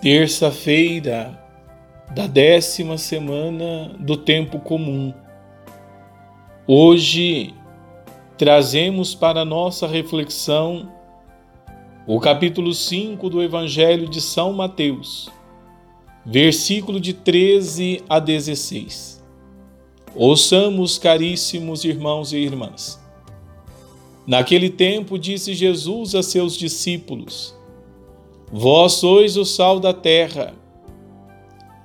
terça-feira da décima semana do tempo comum. Hoje trazemos para nossa reflexão o capítulo 5 do Evangelho de São Mateus, versículo de 13 a 16. Ouçamos, caríssimos irmãos e irmãs. Naquele tempo disse Jesus a seus discípulos: Vós sois o sal da terra.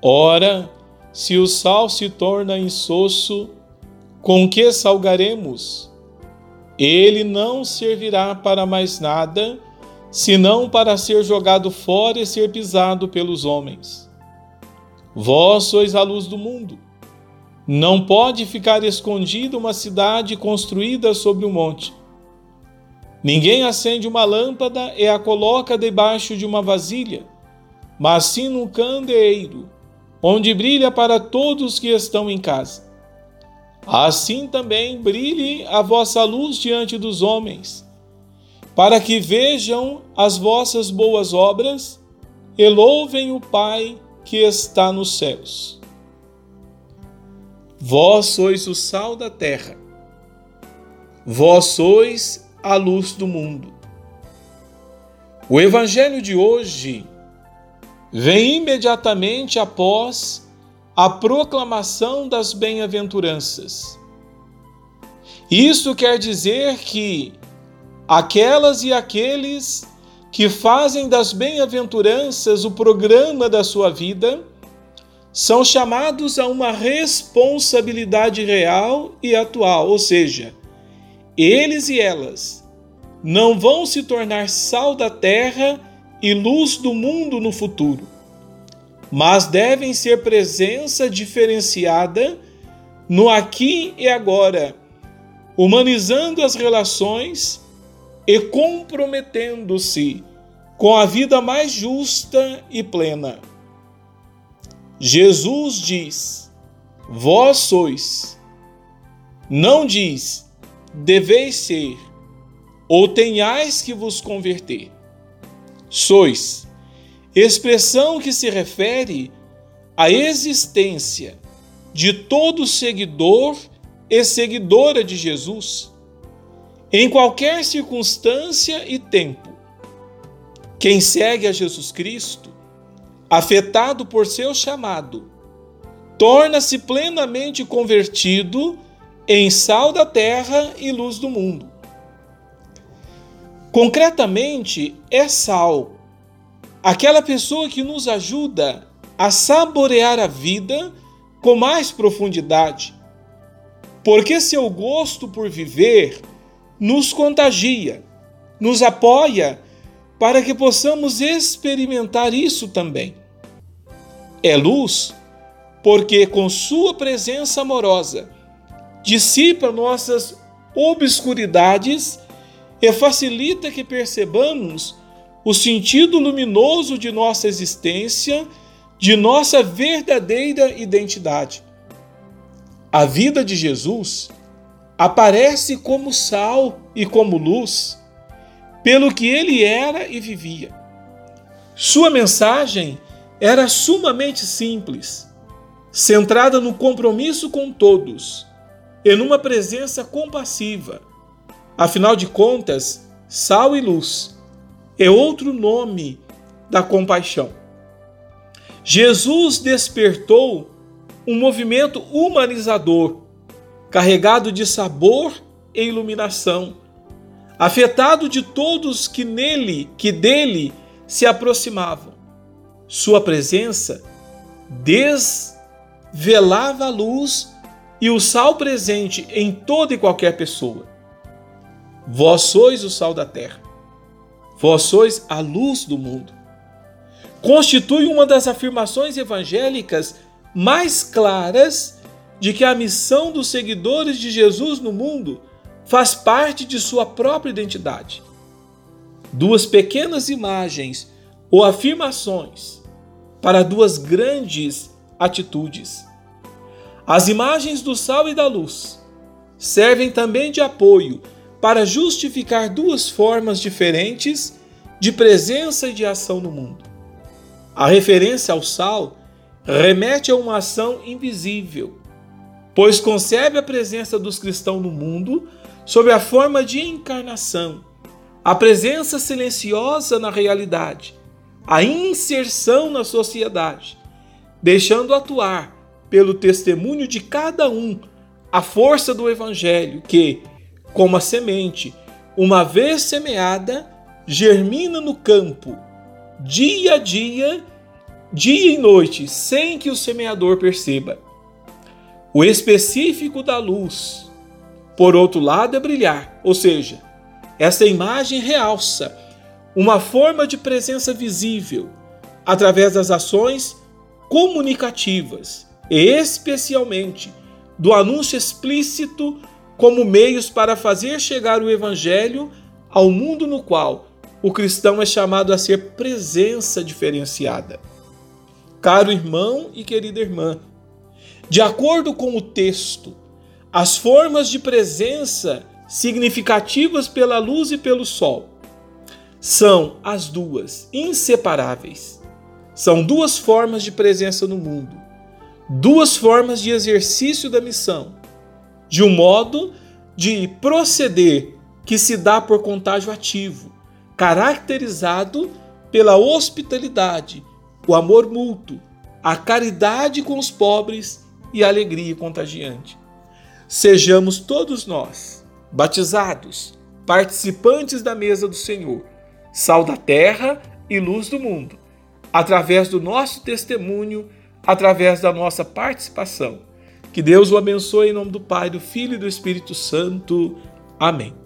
Ora, se o sal se torna insosso, com que salgaremos? Ele não servirá para mais nada, senão para ser jogado fora e ser pisado pelos homens. Vós sois a luz do mundo. Não pode ficar escondida uma cidade construída sobre um monte. Ninguém acende uma lâmpada e a coloca debaixo de uma vasilha, mas sim num candeeiro, onde brilha para todos que estão em casa. Assim também brilhe a vossa luz diante dos homens, para que vejam as vossas boas obras e louvem o Pai que está nos céus. Vós sois o sal da terra. Vós sois a luz do mundo. O evangelho de hoje vem imediatamente após a proclamação das bem-aventuranças. Isso quer dizer que aquelas e aqueles que fazem das bem-aventuranças o programa da sua vida são chamados a uma responsabilidade real e atual, ou seja, eles e elas não vão se tornar sal da terra e luz do mundo no futuro, mas devem ser presença diferenciada no aqui e agora, humanizando as relações e comprometendo-se com a vida mais justa e plena. Jesus diz: Vós sois. Não diz: deveis ser, ou tenhais que vos converter. Sois, expressão que se refere à existência de todo seguidor e seguidora de Jesus, em qualquer circunstância e tempo. Quem segue a Jesus Cristo, afetado por seu chamado, torna-se plenamente convertido em sal da terra e luz do mundo. Concretamente, é sal, aquela pessoa que nos ajuda a saborear a vida com mais profundidade, porque seu gosto por viver nos contagia, nos apoia para que possamos experimentar isso também. É luz, porque com sua presença amorosa dissipa nossas obscuridades e facilita que percebamos o sentido luminoso de nossa existência, de nossa verdadeira identidade. A vida de Jesus aparece como sal e como luz, pelo que ele era e vivia. Sua mensagem era sumamente simples, centrada no compromisso com todos e numa presença compassiva. Afinal de contas, sal e luz é outro nome da compaixão. Jesus despertou um movimento humanizador, carregado de sabor e iluminação, afetado de todos que nele, que dele se aproximavam. Sua presença desvelava a luz e o sal presente em toda e qualquer pessoa. Vós sois o sal da terra. Vós sois a luz do mundo. Constitui uma das afirmações evangélicas mais claras de que a missão dos seguidores de Jesus no mundo faz parte de sua própria identidade. Duas pequenas imagens ou afirmações para duas grandes atitudes. As imagens do sal e da luz servem também de apoio para justificar duas formas diferentes de presença e de ação no mundo. A referência ao sal remete a uma ação invisível, pois concebe a presença dos cristãos no mundo sob a forma de encarnação, a presença silenciosa na realidade, a inserção na sociedade, deixando atuar pelo testemunho de cada um a força do evangelho que, como a semente, uma vez semeada, germina no campo, dia a dia, dia e noite, sem que o semeador perceba. O específico da luz, por outro lado, é brilhar, ou seja, essa imagem realça uma forma de presença visível através das ações comunicativas especialmente do anúncio explícito como meios para fazer chegar o evangelho ao mundo no qual o cristão é chamado a ser presença diferenciada. Caro irmão e querida irmã, de acordo com o texto, as formas de presença significativas pela luz e pelo sol são as duas, inseparáveis. São duas formas de presença no mundo, duas formas de exercício da missão, de um modo de proceder que se dá por contágio ativo, caracterizado pela hospitalidade, o amor mútuo, a caridade com os pobres e a alegria contagiante. Sejamos todos nós, batizados, participantes da mesa do Senhor, sal da terra e luz do mundo, através do nosso testemunho, através da nossa participação. Que Deus o abençoe em nome do Pai, do Filho e do Espírito Santo. Amém.